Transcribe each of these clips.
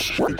Spring.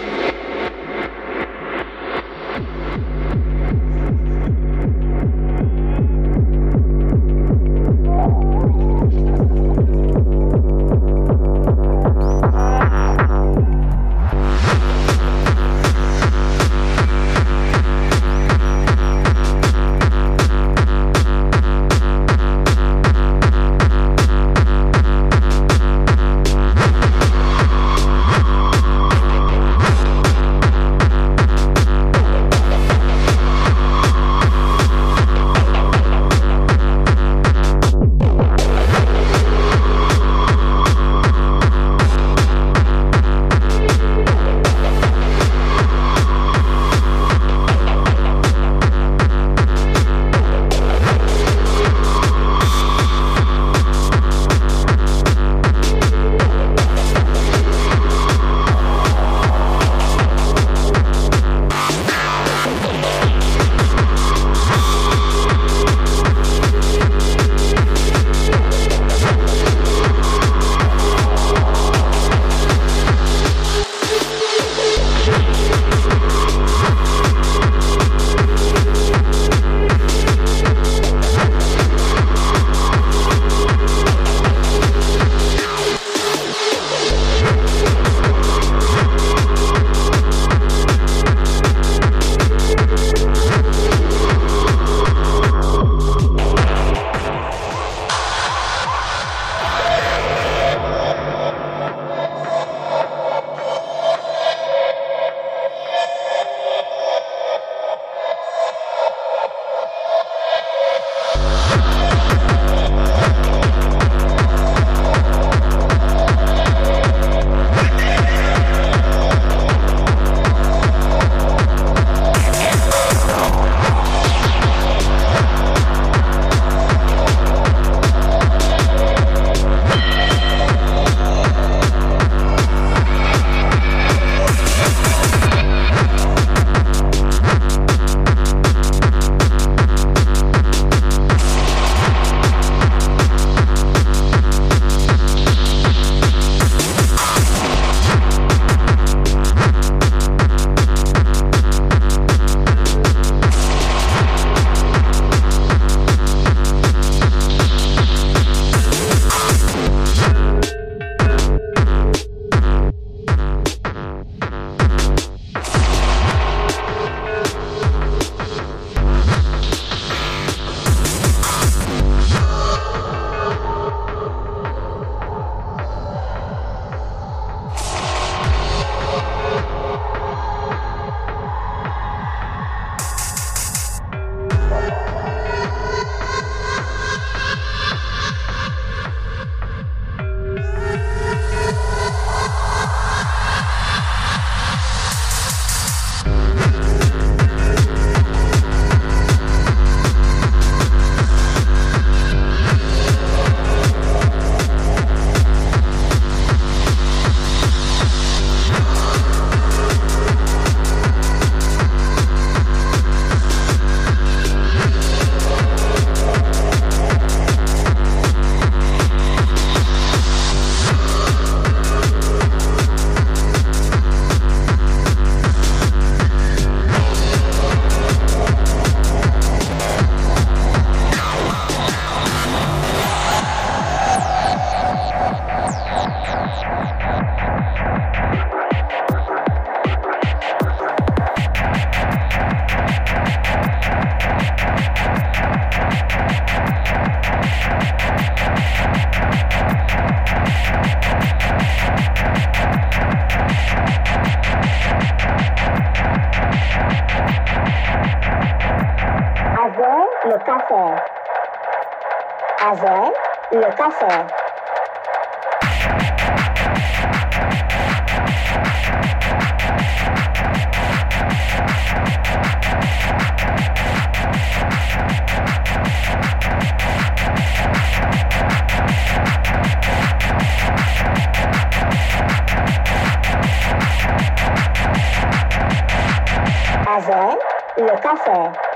Poisson. Avant, le cancer.